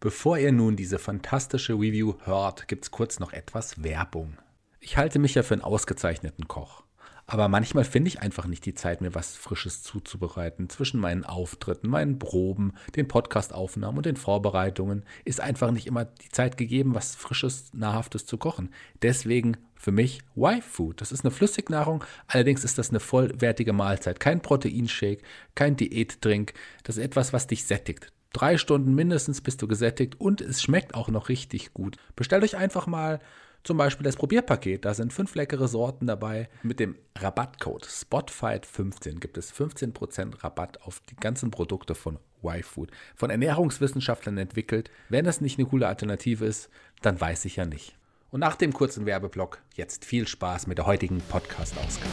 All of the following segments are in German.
Bevor ihr nun diese fantastische Review hört, gibt's kurz noch etwas Werbung. Ich halte mich ja für einen ausgezeichneten Koch. Aber manchmal finde ich einfach nicht die Zeit, mir was Frisches zuzubereiten. Zwischen meinen Auftritten, meinen Proben, den Podcastaufnahmen und den Vorbereitungen ist einfach nicht immer die Zeit gegeben, was Frisches, Nahrhaftes zu kochen. Deswegen für mich Y-Food. Das ist eine Flüssignahrung, allerdings ist das eine vollwertige Mahlzeit. Kein Proteinshake, kein Diätdrink. Das ist etwas, was dich sättigt. Drei Stunden mindestens bist du gesättigt und es schmeckt auch noch richtig gut. Bestellt euch einfach mal zum Beispiel das Probierpaket, da sind fünf leckere Sorten dabei. Mit dem Rabattcode SPOTFIGHT15 gibt es 15% Rabatt auf die ganzen Produkte von Y-Food. Von Ernährungswissenschaftlern entwickelt. Wenn das nicht eine coole Alternative ist, dann weiß ich ja nicht. Und nach dem kurzen Werbeblock jetzt viel Spaß mit der heutigen Podcast-Ausgabe.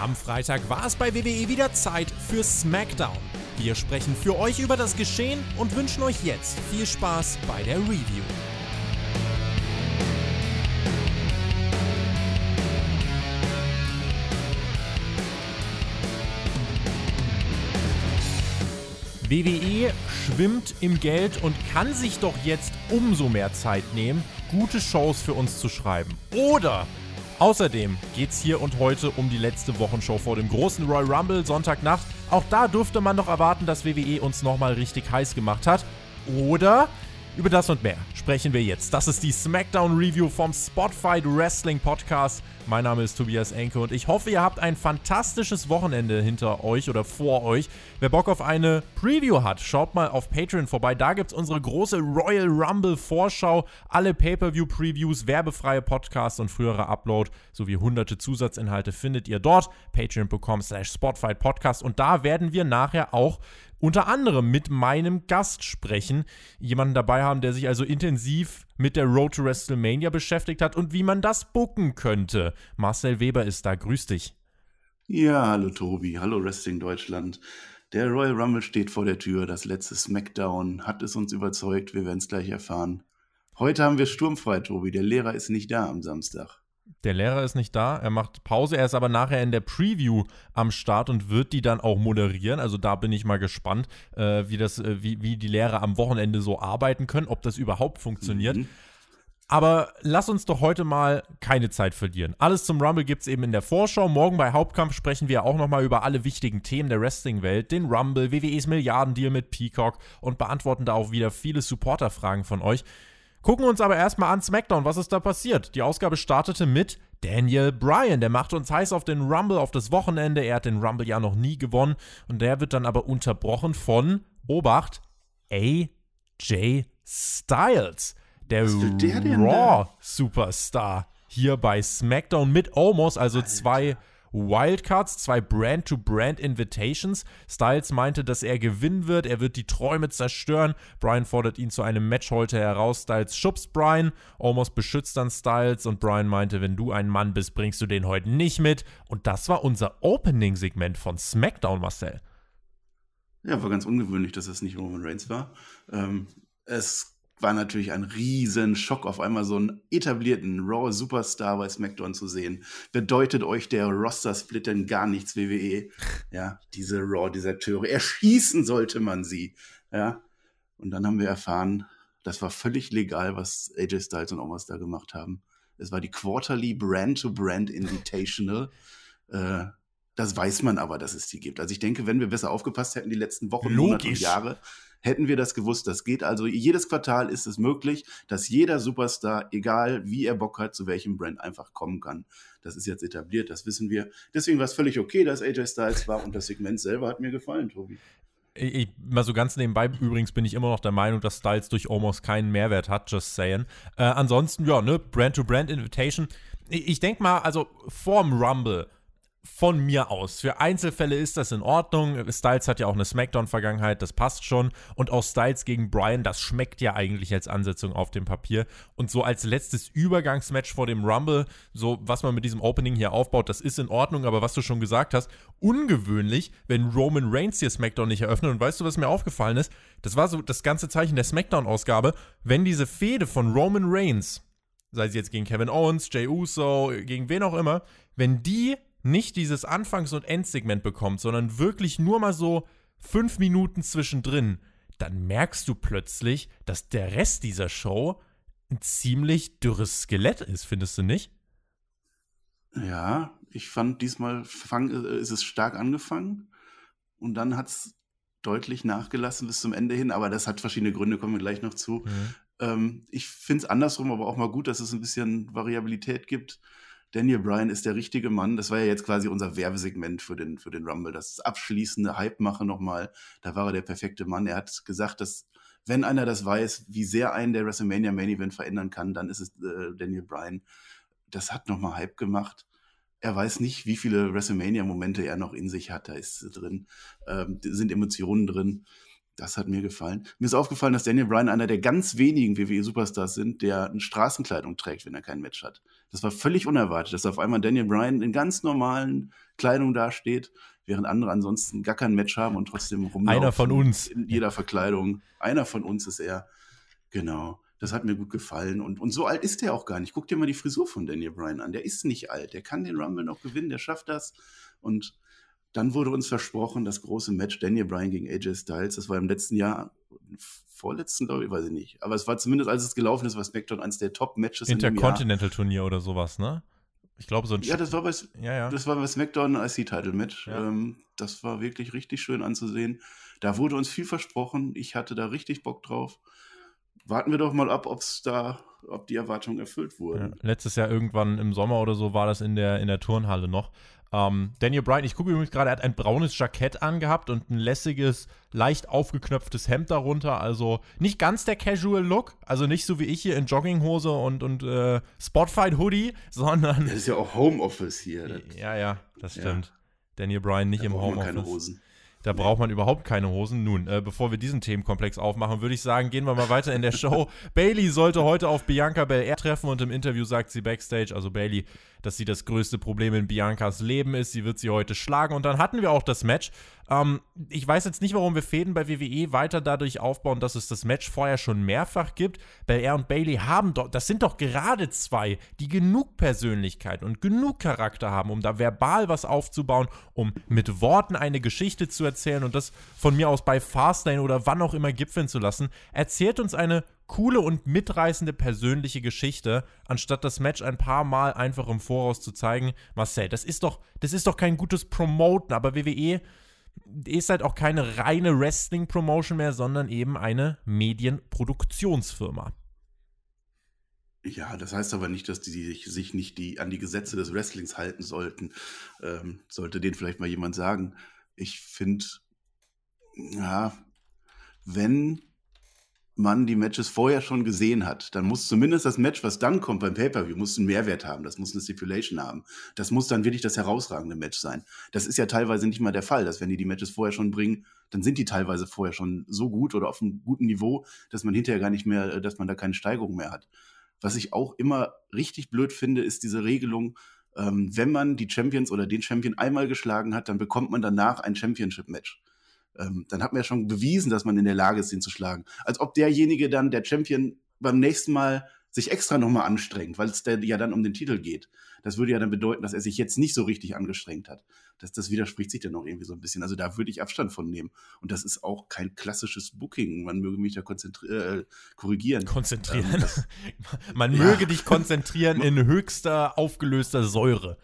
Am Freitag war es bei WWE wieder Zeit für SmackDown. Wir sprechen für euch über das Geschehen und wünschen euch jetzt viel Spaß bei der Review. WWE schwimmt im Geld und kann sich doch jetzt umso mehr Zeit nehmen, gute Shows für uns zu schreiben. Oder Außerdem geht es hier und heute um die letzte Wochenshow vor dem großen Royal Rumble Sonntagnacht. Auch da dürfte man noch erwarten, dass WWE uns nochmal richtig heiß gemacht hat. Oder über das und mehr sprechen wir jetzt. Das ist die SmackDown Review vom Spotfight Wrestling Podcast. Mein Name ist Tobias Enke und ich hoffe, ihr habt ein fantastisches Wochenende hinter euch oder vor euch. Wer Bock auf eine Preview hat, schaut mal auf Patreon vorbei. Da gibt es unsere große Royal Rumble Vorschau, alle Pay-Per-View-Previews, werbefreie Podcasts und frühere Upload sowie hunderte Zusatzinhalte findet ihr dort. Patreon.com slash Spotfight Podcast und da werden wir nachher auch unter anderem mit meinem Gast sprechen. Jemanden dabei haben, der sich also intensiv mit der Road to WrestleMania beschäftigt hat und wie man das bucken könnte. Marcel Weber ist da. Grüß dich. Ja, hallo Tobi, hallo Wrestling Deutschland. Der Royal Rumble steht vor der Tür. Das letzte Smackdown hat es uns überzeugt. Wir werden es gleich erfahren. Heute haben wir sturmfrei, Tobi. Der Lehrer ist nicht da am Samstag. Der Lehrer ist nicht da, er macht Pause, er ist aber nachher in der Preview am Start und wird die dann auch moderieren. Also da bin ich mal gespannt, äh, wie, das, äh, wie, wie die Lehrer am Wochenende so arbeiten können, ob das überhaupt funktioniert. Mhm. Aber lass uns doch heute mal keine Zeit verlieren. Alles zum Rumble gibt es eben in der Vorschau. Morgen bei Hauptkampf sprechen wir auch nochmal über alle wichtigen Themen der Wrestling-Welt, den Rumble, WWEs Milliardendeal mit Peacock und beantworten da auch wieder viele Supporter-Fragen von euch. Gucken uns aber erstmal an SmackDown, was ist da passiert? Die Ausgabe startete mit Daniel Bryan, der macht uns heiß auf den Rumble auf das Wochenende. Er hat den Rumble ja noch nie gewonnen und der wird dann aber unterbrochen von Obacht AJ Styles, der, der Raw Superstar hier bei SmackDown mit Omos, also Alter. zwei Wildcards, zwei Brand-to-Brand-Invitations. Styles meinte, dass er gewinnen wird, er wird die Träume zerstören. Brian fordert ihn zu einem Match heute heraus. Styles schubst Brian, Almost beschützt dann Styles und Brian meinte, wenn du ein Mann bist, bringst du den heute nicht mit. Und das war unser Opening-Segment von SmackDown, Marcel. Ja, war ganz ungewöhnlich, dass es nicht Roman Reigns war. Ähm, es war natürlich ein riesen Schock, auf einmal so einen etablierten Raw Superstar bei SmackDown zu sehen. Bedeutet euch der Roster-Split denn gar nichts, WWE? Ja, diese Raw-Deserteure. Erschießen sollte man sie. Ja. Und dann haben wir erfahren, das war völlig legal, was AJ Styles und Omos da gemacht haben. Es war die Quarterly Brand-to-Brand Invitational. äh, das weiß man aber, dass es die gibt. Also ich denke, wenn wir besser aufgepasst hätten die letzten Wochen, Logisch. Monate und Jahre, hätten wir das gewusst. Das geht also, jedes Quartal ist es möglich, dass jeder Superstar, egal wie er Bock hat, zu welchem Brand einfach kommen kann. Das ist jetzt etabliert, das wissen wir. Deswegen war es völlig okay, dass AJ Styles war und das Segment selber hat mir gefallen, Tobi. Ich, mal so ganz nebenbei, übrigens bin ich immer noch der Meinung, dass Styles durch Almost keinen Mehrwert hat, just saying. Äh, ansonsten, ja, ne, Brand-to-Brand-Invitation. Ich, ich denke mal, also vorm Rumble von mir aus. Für Einzelfälle ist das in Ordnung. Styles hat ja auch eine Smackdown-Vergangenheit, das passt schon. Und auch Styles gegen Brian, das schmeckt ja eigentlich als Ansetzung auf dem Papier. Und so als letztes Übergangsmatch vor dem Rumble, so was man mit diesem Opening hier aufbaut, das ist in Ordnung. Aber was du schon gesagt hast, ungewöhnlich, wenn Roman Reigns hier Smackdown nicht eröffnet. Und weißt du, was mir aufgefallen ist? Das war so das ganze Zeichen der Smackdown-Ausgabe. Wenn diese Fehde von Roman Reigns sei es jetzt gegen Kevin Owens, Jay Uso, gegen wen auch immer, wenn die nicht dieses Anfangs- und Endsegment bekommt, sondern wirklich nur mal so fünf Minuten zwischendrin, dann merkst du plötzlich, dass der Rest dieser Show ein ziemlich dürres Skelett ist, findest du nicht? Ja, ich fand diesmal fang, äh, ist es stark angefangen und dann hat es deutlich nachgelassen bis zum Ende hin, aber das hat verschiedene Gründe, kommen wir gleich noch zu. Mhm. Ähm, ich finde es andersrum aber auch mal gut, dass es ein bisschen Variabilität gibt. Daniel Bryan ist der richtige Mann. Das war ja jetzt quasi unser Werbesegment für den, für den Rumble. Das abschließende Hype-Mache nochmal. Da war er der perfekte Mann. Er hat gesagt, dass wenn einer das weiß, wie sehr einen der WrestleMania Main Event verändern kann, dann ist es äh, Daniel Bryan. Das hat nochmal Hype gemacht. Er weiß nicht, wie viele WrestleMania-Momente er noch in sich hat. Da ist drin, ähm, sind Emotionen drin. Das hat mir gefallen. Mir ist aufgefallen, dass Daniel Bryan einer der ganz wenigen WWE-Superstars sind, der eine Straßenkleidung trägt, wenn er kein Match hat. Das war völlig unerwartet, dass auf einmal Daniel Bryan in ganz normalen Kleidung dasteht, während andere ansonsten gar kein Match haben und trotzdem rumlaufen. Einer von uns. In jeder Verkleidung. Einer von uns ist er. Genau. Das hat mir gut gefallen. Und, und so alt ist er auch gar nicht. Guck dir mal die Frisur von Daniel Bryan an. Der ist nicht alt. Der kann den Rumble noch gewinnen. Der schafft das. Und dann wurde uns versprochen, das große Match Daniel Bryan gegen AJ Styles. Das war im letzten Jahr, vorletzten, glaube ich, weiß ich nicht. Aber es war zumindest, als es gelaufen ist, war SmackDown eines der Top-Matches Intercontinental-Turnier oder sowas, ne? Ich glaube, so ein Ja, das war bei, ja, ja. Das war bei SmackDown ein IC-Title-Match. Ja. Ähm, das war wirklich richtig schön anzusehen. Da wurde uns viel versprochen. Ich hatte da richtig Bock drauf. Warten wir doch mal ab, ob's da, ob die Erwartungen erfüllt wurden. Ja, letztes Jahr irgendwann im Sommer oder so war das in der, in der Turnhalle noch. Ähm, Daniel Bryan, ich gucke übrigens gerade, er hat ein braunes Jackett angehabt und ein lässiges, leicht aufgeknöpftes Hemd darunter. Also nicht ganz der Casual Look, also nicht so wie ich hier in Jogginghose und, und äh, Spotfight-Hoodie, sondern. Das ist ja auch Homeoffice hier. Ja, ja, das stimmt. Ja. Daniel Bryan nicht da im Homeoffice. Keine Hosen. Da braucht man überhaupt keine Hosen. Nun, äh, bevor wir diesen Themenkomplex aufmachen, würde ich sagen, gehen wir mal weiter in der Show. Bailey sollte heute auf Bianca Belair treffen und im Interview sagt sie backstage, also Bailey dass sie das größte Problem in Biancas Leben ist. Sie wird sie heute schlagen. Und dann hatten wir auch das Match. Ähm, ich weiß jetzt nicht, warum wir Fäden bei WWE weiter dadurch aufbauen, dass es das Match vorher schon mehrfach gibt. Belair und Bailey haben doch, das sind doch gerade zwei, die genug Persönlichkeit und genug Charakter haben, um da verbal was aufzubauen, um mit Worten eine Geschichte zu erzählen und das von mir aus bei Fastlane oder wann auch immer gipfeln zu lassen. Erzählt uns eine coole und mitreißende persönliche Geschichte, anstatt das Match ein paar Mal einfach im Voraus zu zeigen. Marcel, das ist doch, das ist doch kein gutes Promoten, aber WWE ist halt auch keine reine Wrestling-Promotion mehr, sondern eben eine Medienproduktionsfirma. Ja, das heißt aber nicht, dass die sich, sich nicht die, an die Gesetze des Wrestlings halten sollten. Ähm, sollte denen vielleicht mal jemand sagen. Ich finde, ja, wenn man die Matches vorher schon gesehen hat, dann muss zumindest das Match, was dann kommt beim Pay-Per-View, muss einen Mehrwert haben. Das muss eine Stipulation haben. Das muss dann wirklich das herausragende Match sein. Das ist ja teilweise nicht mal der Fall, dass wenn die die Matches vorher schon bringen, dann sind die teilweise vorher schon so gut oder auf einem guten Niveau, dass man hinterher gar nicht mehr, dass man da keine Steigerung mehr hat. Was ich auch immer richtig blöd finde, ist diese Regelung, ähm, wenn man die Champions oder den Champion einmal geschlagen hat, dann bekommt man danach ein Championship-Match ähm, dann hat man ja schon bewiesen, dass man in der Lage ist, ihn zu schlagen. Als ob derjenige dann, der Champion, beim nächsten Mal sich extra nochmal anstrengt, weil es ja dann um den Titel geht. Das würde ja dann bedeuten, dass er sich jetzt nicht so richtig angestrengt hat. Das, das widerspricht sich dann auch irgendwie so ein bisschen. Also da würde ich Abstand von nehmen. Und das ist auch kein klassisches Booking. Man möge mich da äh, korrigieren. Konzentrieren. Ähm, Man ja. möge dich konzentrieren in höchster aufgelöster Säure.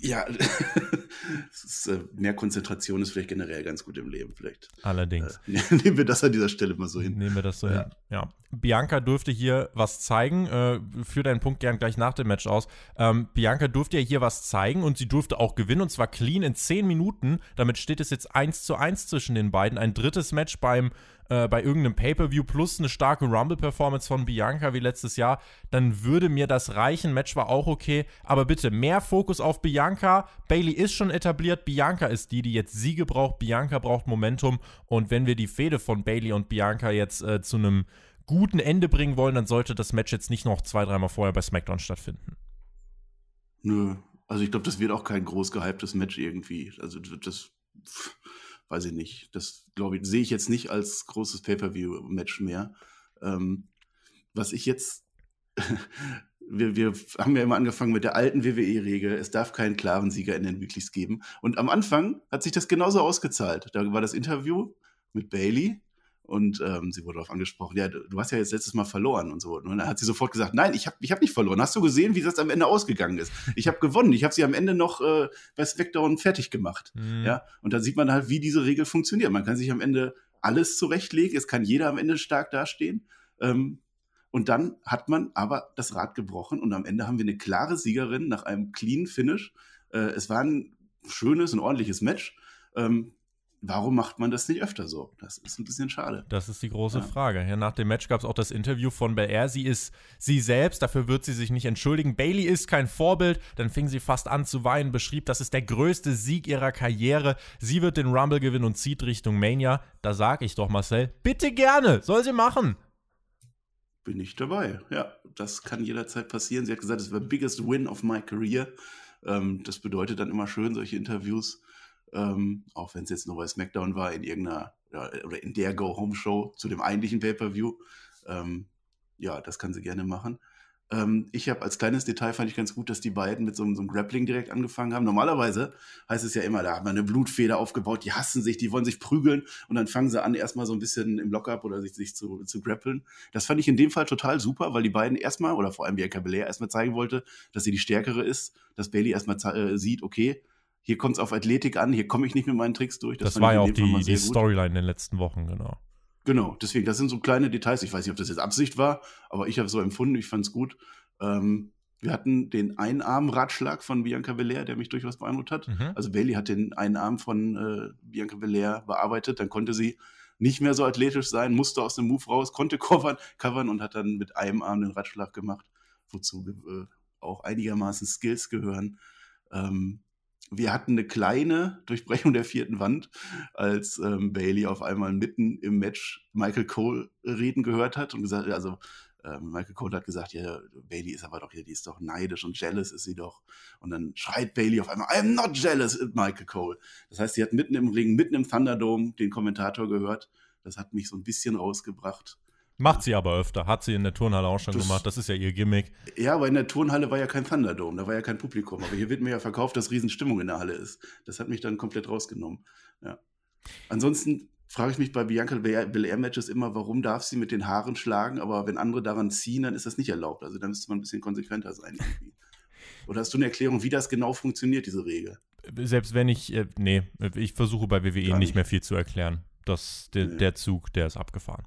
Ja, ist, äh, mehr Konzentration ist vielleicht generell ganz gut im Leben, vielleicht. Allerdings. Äh, nehmen wir das an dieser Stelle mal so hin. Nehmen wir das so ja. hin. Ja. Bianca durfte hier was zeigen. Äh, führ deinen Punkt gern gleich nach dem Match aus. Ähm, Bianca durfte ja hier was zeigen und sie durfte auch gewinnen und zwar clean in 10 Minuten. Damit steht es jetzt 1 zu 1 zwischen den beiden. Ein drittes Match beim äh, bei irgendeinem Pay-Per-View plus eine starke Rumble-Performance von Bianca wie letztes Jahr, dann würde mir das reichen. Match war auch okay, aber bitte mehr Fokus auf Bianca. Bailey ist schon etabliert, Bianca ist die, die jetzt Siege braucht. Bianca braucht Momentum und wenn wir die Fehde von Bailey und Bianca jetzt äh, zu einem guten Ende bringen wollen, dann sollte das Match jetzt nicht noch zwei, dreimal vorher bei SmackDown stattfinden. Nö, also ich glaube, das wird auch kein groß gehyptes Match irgendwie. Also das weiß ich nicht. Das, glaube ich, sehe ich jetzt nicht als großes Pay-Per-View-Match mehr. Ähm, was ich jetzt wir, wir haben ja immer angefangen mit der alten WWE-Regel, es darf keinen klaren Sieger in den Weeklies geben. Und am Anfang hat sich das genauso ausgezahlt. Da war das Interview mit Bailey und ähm, sie wurde darauf angesprochen, ja, du hast ja jetzt letztes Mal verloren und so. Und dann hat sie sofort gesagt, nein, ich habe ich hab nicht verloren. Hast du gesehen, wie das am Ende ausgegangen ist? Ich habe gewonnen. Ich habe sie am Ende noch äh, bei Smackdown fertig gemacht. Mhm. Ja, und da sieht man halt, wie diese Regel funktioniert. Man kann sich am Ende alles zurechtlegen. Es kann jeder am Ende stark dastehen. Ähm, und dann hat man aber das Rad gebrochen und am Ende haben wir eine klare Siegerin nach einem clean Finish. Äh, es war ein schönes und ordentliches Match. Ähm, warum macht man das nicht öfter so? Das ist ein bisschen schade. Das ist die große ja. Frage. Ja, nach dem Match gab es auch das Interview von Belair. Sie ist sie selbst, dafür wird sie sich nicht entschuldigen. Bailey ist kein Vorbild. Dann fing sie fast an zu weinen, beschrieb, das ist der größte Sieg ihrer Karriere. Sie wird den Rumble gewinnen und zieht Richtung Mania. Da sag ich doch, Marcel, bitte gerne, soll sie machen bin ich dabei. Ja, das kann jederzeit passieren. Sie hat gesagt, es war biggest win of my career. Ähm, das bedeutet dann immer schön, solche Interviews, ähm, auch wenn es jetzt nur bei SmackDown war, in irgendeiner oder in der Go-Home-Show zu dem eigentlichen Pay-Per-View. Ähm, ja, das kann sie gerne machen. Ähm, ich habe als kleines Detail fand ich ganz gut, dass die beiden mit so, so, einem Grappling direkt angefangen haben. Normalerweise heißt es ja immer, da hat man eine Blutfeder aufgebaut, die hassen sich, die wollen sich prügeln und dann fangen sie an, erstmal so ein bisschen im Lockup oder sich, sich zu, zu grappeln. Das fand ich in dem Fall total super, weil die beiden erstmal, oder vor allem Bianca Belair erstmal zeigen wollte, dass sie die Stärkere ist, dass Bailey erstmal äh, sieht, okay, hier kommt es auf Athletik an, hier komme ich nicht mit meinen Tricks durch. Das, das war ja auch die, die Storyline in den letzten Wochen, genau. Genau, deswegen, das sind so kleine Details. Ich weiß nicht, ob das jetzt Absicht war, aber ich habe es so empfunden, ich fand es gut. Ähm, wir hatten den Einarm-Ratschlag von Bianca Belair, der mich durchaus beeindruckt hat. Mhm. Also Bailey hat den einen Arm von äh, Bianca Belair bearbeitet, dann konnte sie nicht mehr so athletisch sein, musste aus dem Move raus, konnte covern, covern und hat dann mit einem Arm den Ratschlag gemacht, wozu äh, auch einigermaßen Skills gehören. Ähm, wir hatten eine kleine Durchbrechung der vierten Wand, als ähm, Bailey auf einmal mitten im Match Michael Cole reden gehört hat und gesagt, also äh, Michael Cole hat gesagt, ja, Bailey ist aber doch hier, die ist doch neidisch und jealous ist sie doch. Und dann schreit Bailey auf einmal, I'm not jealous, Michael Cole. Das heißt, sie hat mitten im Ring, mitten im Thunderdome den Kommentator gehört. Das hat mich so ein bisschen rausgebracht. Macht sie aber öfter, hat sie in der Turnhalle auch schon das, gemacht, das ist ja ihr Gimmick. Ja, aber in der Turnhalle war ja kein Thunderdome, da war ja kein Publikum. Aber hier wird mir ja verkauft, dass Riesenstimmung in der Halle ist. Das hat mich dann komplett rausgenommen. Ja. Ansonsten frage ich mich bei Bianca Belair Matches immer, warum darf sie mit den Haaren schlagen, aber wenn andere daran ziehen, dann ist das nicht erlaubt. Also da müsste man ein bisschen konsequenter sein irgendwie. Oder hast du eine Erklärung, wie das genau funktioniert, diese Regel? Selbst wenn ich, äh, nee, ich versuche bei WWE nicht. nicht mehr viel zu erklären. Das, der, nee. der Zug, der ist abgefahren.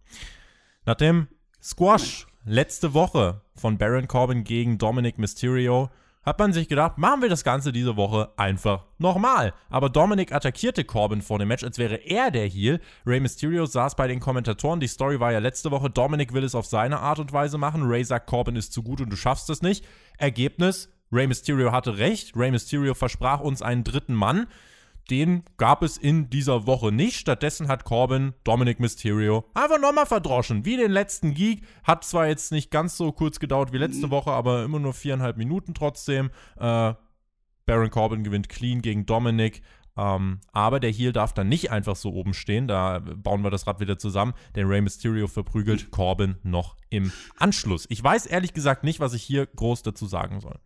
Nach dem Squash letzte Woche von Baron Corbin gegen Dominic Mysterio hat man sich gedacht, machen wir das Ganze diese Woche einfach nochmal. Aber Dominic attackierte Corbin vor dem Match, als wäre er der Heel. Rey Mysterio saß bei den Kommentatoren. Die Story war ja letzte Woche, Dominic will es auf seine Art und Weise machen. Rey sagt, Corbin ist zu gut und du schaffst es nicht. Ergebnis, Rey Mysterio hatte recht. Rey Mysterio versprach uns einen dritten Mann den gab es in dieser Woche nicht. Stattdessen hat Corbin Dominic Mysterio einfach nochmal verdroschen. Wie den letzten Geek. Hat zwar jetzt nicht ganz so kurz gedauert wie letzte mhm. Woche, aber immer nur viereinhalb Minuten trotzdem. Äh, Baron Corbin gewinnt clean gegen Dominic. Ähm, aber der Heel darf dann nicht einfach so oben stehen. Da bauen wir das Rad wieder zusammen. Denn Rey Mysterio verprügelt Corbin noch im Anschluss. Ich weiß ehrlich gesagt nicht, was ich hier groß dazu sagen soll.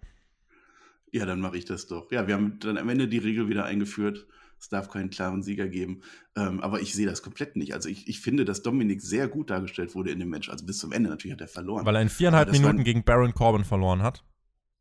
Ja, dann mache ich das doch. Ja, wir haben dann am Ende die Regel wieder eingeführt. Es darf keinen klaren Sieger geben. Ähm, aber ich sehe das komplett nicht. Also ich, ich finde, dass Dominik sehr gut dargestellt wurde in dem Match. Also bis zum Ende natürlich hat er verloren. Weil er in viereinhalb Minuten war, gegen Baron Corbin verloren hat.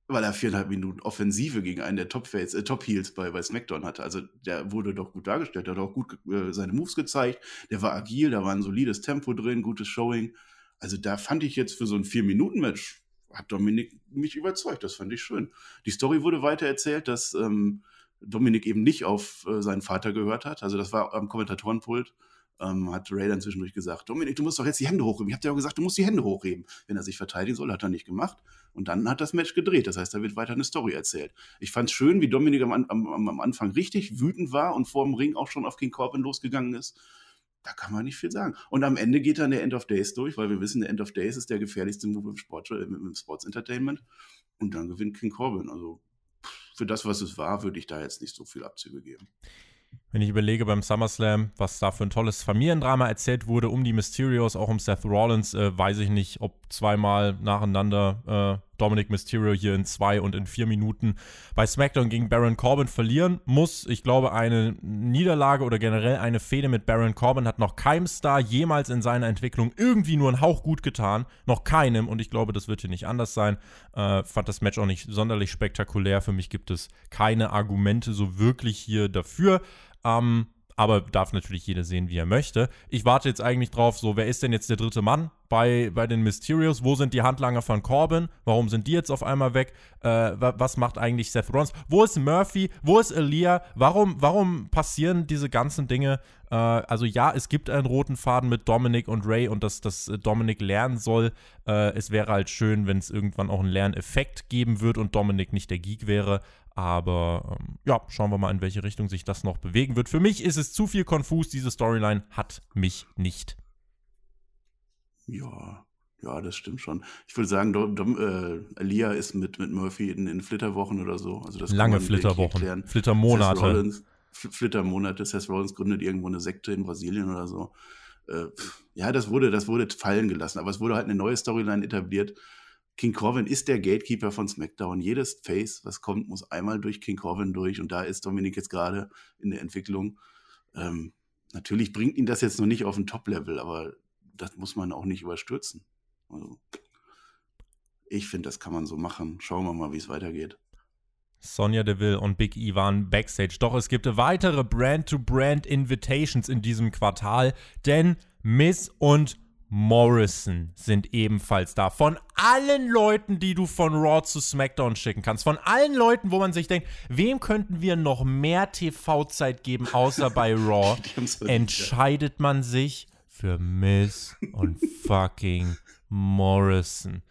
Weil er viereinhalb Minuten Offensive gegen einen der Top-Fates, äh, Top-Heels bei, bei SmackDown hatte. Also der wurde doch gut dargestellt. Der hat auch gut äh, seine Moves gezeigt. Der war agil, da war ein solides Tempo drin, gutes Showing. Also da fand ich jetzt für so ein Vier-Minuten-Match hat Dominik mich überzeugt. Das fand ich schön. Die Story wurde weiter erzählt, dass ähm, Dominik eben nicht auf äh, seinen Vater gehört hat. Also das war am Kommentatorenpult. Ähm, hat Ray dann zwischendurch gesagt, Dominik, du musst doch jetzt die Hände hochheben. Ich habe dir auch gesagt, du musst die Hände hochheben. Wenn er sich verteidigen soll, hat er nicht gemacht. Und dann hat das Match gedreht. Das heißt, da wird weiter eine Story erzählt. Ich fand es schön, wie Dominik am, am, am, Anfang richtig wütend war und vor dem Ring auch schon auf King Corbin losgegangen ist da kann man nicht viel sagen. Und am Ende geht dann der End of Days durch, weil wir wissen, der End of Days ist der gefährlichste Move im Sport, äh, im Sports Entertainment. Und dann gewinnt King Corbin. Also für das, was es war, würde ich da jetzt nicht so viel Abzüge geben. Wenn ich überlege beim SummerSlam, was da für ein tolles Familiendrama erzählt wurde um die Mysterios, auch um Seth Rollins, äh, weiß ich nicht, ob zweimal nacheinander äh, Dominic Mysterio hier in zwei und in vier Minuten bei SmackDown gegen Baron Corbin verlieren muss. Ich glaube, eine Niederlage oder generell eine Fehde mit Baron Corbin hat noch keinem Star jemals in seiner Entwicklung irgendwie nur einen Hauch gut getan. Noch keinem. Und ich glaube, das wird hier nicht anders sein. Äh, fand das Match auch nicht sonderlich spektakulär. Für mich gibt es keine Argumente so wirklich hier dafür. Ähm, aber darf natürlich jeder sehen, wie er möchte. Ich warte jetzt eigentlich drauf, so, wer ist denn jetzt der dritte Mann bei, bei den Mysterios? Wo sind die Handlanger von Corbin? Warum sind die jetzt auf einmal weg? Äh, was macht eigentlich Seth Rollins? Wo ist Murphy? Wo ist Elia? Warum, warum passieren diese ganzen Dinge? Äh, also ja, es gibt einen roten Faden mit Dominic und Ray und dass, dass Dominic lernen soll. Äh, es wäre halt schön, wenn es irgendwann auch einen Lerneffekt geben wird und Dominic nicht der Geek wäre. Aber ähm, ja, schauen wir mal, in welche Richtung sich das noch bewegen wird. Für mich ist es zu viel konfus. Diese Storyline hat mich nicht. Ja, ja, das stimmt schon. Ich würde sagen, Dom, Dom, äh, Elia ist mit, mit Murphy in, in Flitterwochen oder so. Also das Lange Flitterwochen, Flittermonate. Flittermonate. Seth Rollins gründet irgendwo eine Sekte in Brasilien oder so. Äh, ja, das wurde, das wurde fallen gelassen, aber es wurde halt eine neue Storyline etabliert King Corbin ist der Gatekeeper von SmackDown. Jedes Face, was kommt, muss einmal durch King Corbin durch. Und da ist Dominik jetzt gerade in der Entwicklung. Ähm, natürlich bringt ihn das jetzt noch nicht auf ein Top-Level, aber das muss man auch nicht überstürzen. Also, ich finde, das kann man so machen. Schauen wir mal, wie es weitergeht. Sonja Deville und Big E waren backstage. Doch es gibt weitere Brand-to-Brand-Invitations in diesem Quartal, denn Miss und Morrison sind ebenfalls da. Von allen Leuten, die du von Raw zu SmackDown schicken kannst, von allen Leuten, wo man sich denkt, wem könnten wir noch mehr TV-Zeit geben, außer bei Raw, entscheidet man sich für Miss und fucking Morrison.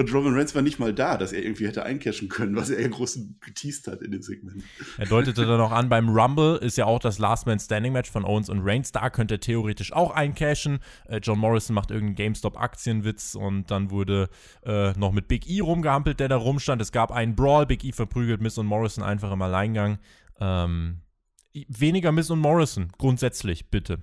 Und Roman Reigns war nicht mal da, dass er irgendwie hätte eincashen können, was er ja groß geteased hat in dem Segment. Er deutete dann auch an, beim Rumble ist ja auch das Last Man Standing Match von Owens und Reigns. Da könnte er theoretisch auch eincashen. Äh, John Morrison macht irgendeinen GameStop-Aktienwitz und dann wurde äh, noch mit Big E rumgehampelt, der da rumstand. Es gab einen Brawl. Big E verprügelt Miss und Morrison einfach im Alleingang. Ähm, weniger Miss und Morrison, grundsätzlich, bitte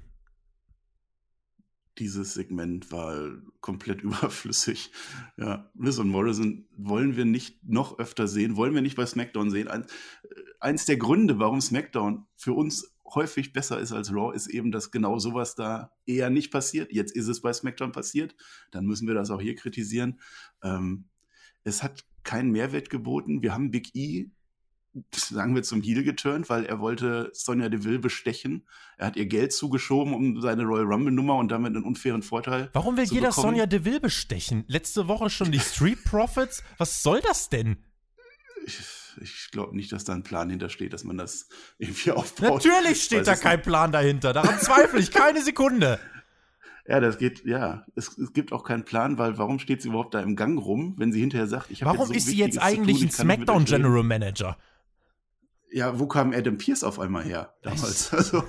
dieses Segment war komplett überflüssig. Ja, Miz und Morrison wollen wir nicht noch öfter sehen, wollen wir nicht bei SmackDown sehen. Ein, äh, eins der Gründe, warum SmackDown für uns häufig besser ist als Raw, ist eben, dass genau sowas da eher nicht passiert. Jetzt ist es bei SmackDown passiert, dann müssen wir das auch hier kritisieren. Ähm, es hat keinen Mehrwert geboten. Wir haben Big E sagen wir, zum Heel geturnt, weil er wollte Sonja Deville bestechen. Er hat ihr Geld zugeschoben um seine Royal Rumble-Nummer und damit einen unfairen Vorteil. Warum will jeder bekommen. Sonja Deville bestechen? Letzte Woche schon die Street Profits? Was soll das denn? Ich, ich glaube nicht, dass da ein Plan hintersteht, dass man das irgendwie aufbaut. Natürlich steht da kein Plan dahinter. Daran zweifle ich keine Sekunde. Ja, das geht, ja. Es, es, gibt auch keinen Plan, weil warum steht sie überhaupt da im Gang rum, wenn sie hinterher sagt, ich habe Warum so ist sie jetzt eigentlich tun, ein SmackDown General Manager? Ja, wo kam Adam Pierce auf einmal her damals? Also,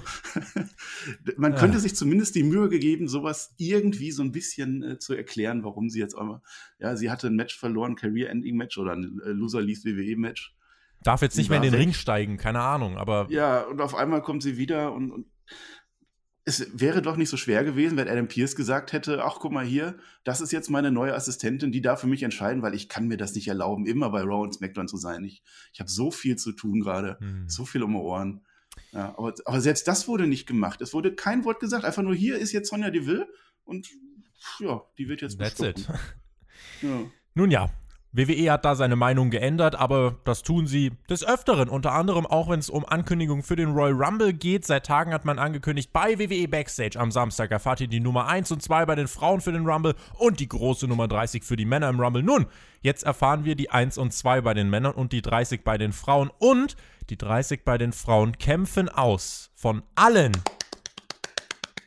man ja. könnte sich zumindest die Mühe gegeben, sowas irgendwie so ein bisschen äh, zu erklären, warum sie jetzt einmal, ja, sie hatte ein Match verloren, Career-Ending-Match oder ein äh, Loser-Least-WWE-Match. Darf jetzt nicht mehr in den weg. Ring steigen, keine Ahnung, aber. Ja, und auf einmal kommt sie wieder und, und es wäre doch nicht so schwer gewesen, wenn Adam Pierce gesagt hätte, ach guck mal hier, das ist jetzt meine neue Assistentin, die darf für mich entscheiden, weil ich kann mir das nicht erlauben, immer bei Raw und SmackDown zu sein. Ich, ich habe so viel zu tun gerade, hm. so viel um die Ohren. Ja, aber, aber, selbst das wurde nicht gemacht. Es wurde kein Wort gesagt, einfach nur hier ist jetzt Sonja Deville und ja, die wird jetzt That's it. Ja. Nun ja, WWE hat da seine Meinung geändert, aber das tun sie des Öfteren. Unter anderem auch, wenn es um Ankündigungen für den Royal Rumble geht. Seit Tagen hat man angekündigt, bei WWE Backstage am Samstag erfahrt ihr die Nummer 1 und 2 bei den Frauen für den Rumble und die große Nummer 30 für die Männer im Rumble. Nun, jetzt erfahren wir die 1 und 2 bei den Männern und die 30 bei den Frauen. Und die 30 bei den Frauen kämpfen aus von allen.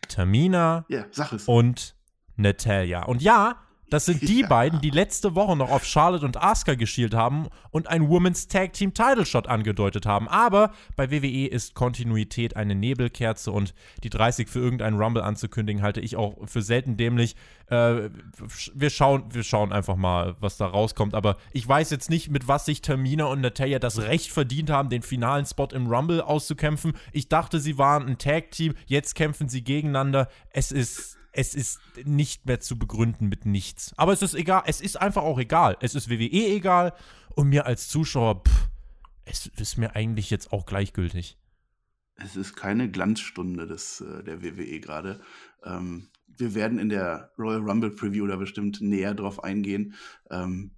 Tamina yeah, und Natalia. Und ja, das sind die ja. beiden, die letzte Woche noch auf Charlotte und Asuka geschielt haben und ein Women's Tag Team Title Shot angedeutet haben. Aber bei WWE ist Kontinuität eine Nebelkerze und die 30 für irgendeinen Rumble anzukündigen, halte ich auch für selten dämlich. Äh, wir, schauen, wir schauen einfach mal, was da rauskommt. Aber ich weiß jetzt nicht, mit was sich Termina und Natalia das Recht verdient haben, den finalen Spot im Rumble auszukämpfen. Ich dachte, sie waren ein Tag Team. Jetzt kämpfen sie gegeneinander. Es ist es ist nicht mehr zu begründen mit nichts. Aber es ist egal, es ist einfach auch egal. Es ist WWE egal und mir als Zuschauer, pff, es ist mir eigentlich jetzt auch gleichgültig. Es ist keine Glanzstunde des, äh, der WWE gerade. Ähm, wir werden in der Royal Rumble Preview da bestimmt näher drauf eingehen, ähm,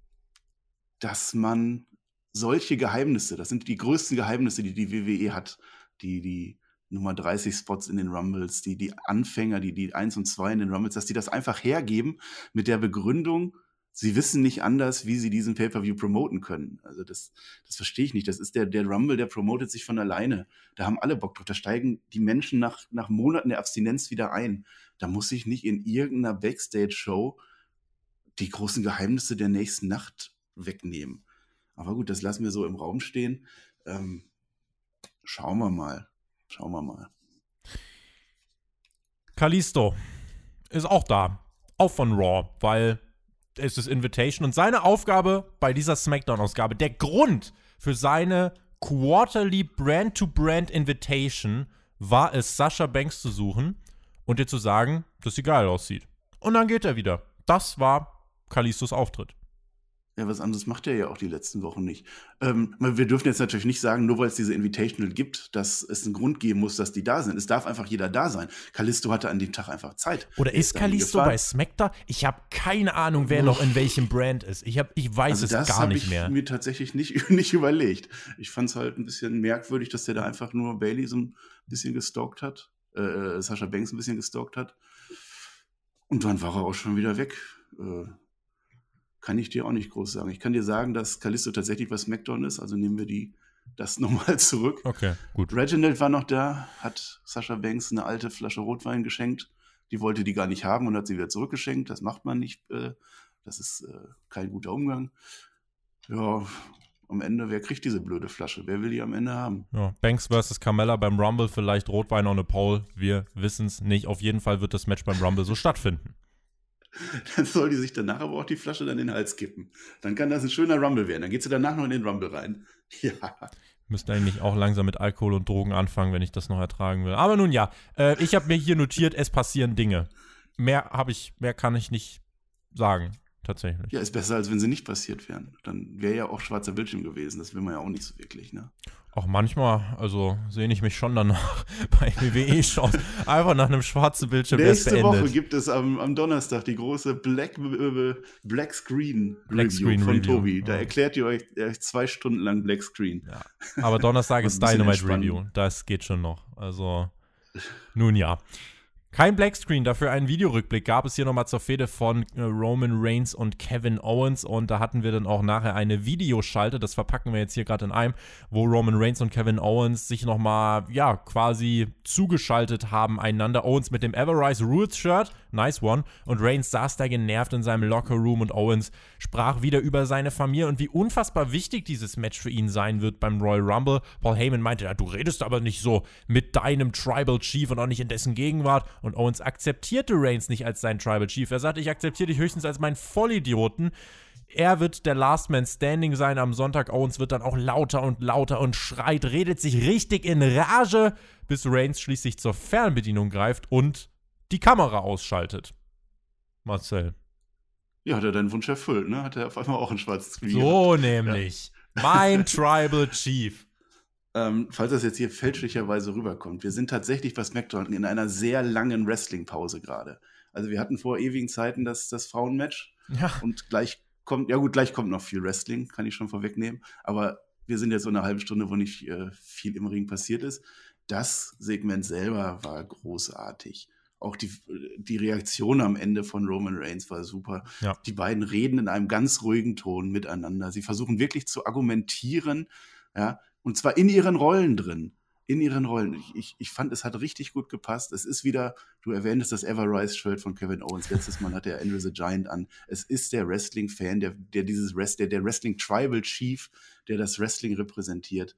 dass man solche Geheimnisse, das sind die größten Geheimnisse, die die WWE hat, die, die Nummer 30 Spots in den Rumbles, die, die Anfänger, die, die 1 und 2 in den Rumbles, dass die das einfach hergeben mit der Begründung, sie wissen nicht anders, wie sie diesen Pay-Per-View promoten können. Also das, das verstehe ich nicht. Das ist der, der Rumble, der promotet sich von alleine. Da haben alle Bock drauf. Da steigen die Menschen nach, nach Monaten der Abstinenz wieder ein. Da muss ich nicht in irgendeiner Backstage-Show die großen Geheimnisse der nächsten Nacht wegnehmen. Aber gut, das lassen wir so im Raum stehen. Ähm, schauen wir mal. Schauen wir mal. Kalisto ist auch da. Auch von Raw, weil es ist Invitation und seine Aufgabe bei dieser SmackDown-Ausgabe, der Grund für seine Quarterly Brand-to-Brand Invitation war es, Sascha Banks zu suchen und dir zu sagen, dass sie geil aussieht. Und dann geht er wieder. Das war Kalistos Auftritt. Ja, was anderes macht er ja auch die letzten Wochen nicht. Ähm, wir dürfen jetzt natürlich nicht sagen, nur weil es diese Invitational gibt, dass es einen Grund geben muss, dass die da sind. Es darf einfach jeder da sein. Kalisto hatte an dem Tag einfach Zeit. Oder ist Kalisto bei SmackDown? Ich habe keine Ahnung, wer noch in welchem Brand ist. Ich, hab, ich weiß also es gar nicht mehr. Das habe ich mir tatsächlich nicht, nicht überlegt. Ich fand es halt ein bisschen merkwürdig, dass der da einfach nur Bailey so ein bisschen gestalkt hat. Äh, äh, Sascha Banks ein bisschen gestalkt hat. Und dann war er auch schon wieder weg. Äh, kann ich dir auch nicht groß sagen. Ich kann dir sagen, dass Callisto tatsächlich bei SmackDown ist, also nehmen wir die das nochmal zurück. Okay, gut. Reginald war noch da, hat Sascha Banks eine alte Flasche Rotwein geschenkt. Die wollte die gar nicht haben und hat sie wieder zurückgeschenkt. Das macht man nicht. Äh, das ist äh, kein guter Umgang. Ja, am Ende, wer kriegt diese blöde Flasche? Wer will die am Ende haben? Ja, Banks versus Carmella beim Rumble, vielleicht Rotwein on a Pole. Wir wissen es nicht. Auf jeden Fall wird das Match beim Rumble so stattfinden. dann soll die sich danach aber auch die Flasche dann in den Hals kippen. Dann kann das ein schöner Rumble werden. Dann geht sie danach noch in den Rumble rein. Ja. Müsste eigentlich auch langsam mit Alkohol und Drogen anfangen, wenn ich das noch ertragen will. Aber nun ja, äh, ich habe mir hier notiert, es passieren Dinge. Mehr habe ich, mehr kann ich nicht sagen tatsächlich. Ja, ist besser, als wenn sie nicht passiert wären. Dann wäre ja auch schwarzer Bildschirm gewesen. Das will man ja auch nicht so wirklich, ne? Auch manchmal, also sehne ich mich schon danach bei WWE-Shows. Einfach nach einem schwarzen Bildschirm. Nächste Woche gibt es am, am, Donnerstag die große Black, äh, Black Screen Black Review Screen von Review. Tobi. Da ja. erklärt ihr euch, euch zwei Stunden lang Black Screen. Ja. Aber Donnerstag ist Dynamite Review. Das geht schon noch. Also, nun ja. Kein Blackscreen, dafür einen Videorückblick gab es hier nochmal zur Fehde von äh, Roman Reigns und Kevin Owens und da hatten wir dann auch nachher eine Videoschalte, das verpacken wir jetzt hier gerade in einem, wo Roman Reigns und Kevin Owens sich nochmal, ja, quasi zugeschaltet haben einander. Owens mit dem Everrise Rules Shirt, nice one, und Reigns saß da genervt in seinem Locker Room und Owens sprach wieder über seine Familie und wie unfassbar wichtig dieses Match für ihn sein wird beim Royal Rumble. Paul Heyman meinte, ja, du redest aber nicht so mit deinem Tribal Chief und auch nicht in dessen Gegenwart und Owens akzeptierte Reigns nicht als sein Tribal Chief. Er sagte, ich akzeptiere dich höchstens als meinen Vollidioten. Er wird der Last Man Standing sein am Sonntag. Owens wird dann auch lauter und lauter und schreit, redet sich richtig in Rage, bis Reigns schließlich zur Fernbedienung greift und die Kamera ausschaltet. Marcel. Ja, hat er deinen Wunsch erfüllt, ne? Hat er auf einmal auch ein schwarzes Screen. So gehabt. nämlich. Ja. Mein Tribal Chief ähm, falls das jetzt hier fälschlicherweise rüberkommt, wir sind tatsächlich bei SmackDown in einer sehr langen Wrestling-Pause gerade. Also wir hatten vor ewigen Zeiten das, das Frauenmatch ja. und gleich kommt, ja gut, gleich kommt noch viel Wrestling, kann ich schon vorwegnehmen, aber wir sind jetzt so eine halbe Stunde, wo nicht äh, viel im Ring passiert ist. Das Segment selber war großartig. Auch die, die Reaktion am Ende von Roman Reigns war super. Ja. Die beiden reden in einem ganz ruhigen Ton miteinander. Sie versuchen wirklich zu argumentieren, ja, und zwar in ihren Rollen drin. In ihren Rollen. Ich, ich, fand, es hat richtig gut gepasst. Es ist wieder, du erwähntest das Everrise-Shirt von Kevin Owens. Letztes Mal hatte er Andrew the Giant an. Es ist der Wrestling-Fan, der, der dieses Rest, der, der Wrestling-Tribal-Chief, der das Wrestling repräsentiert.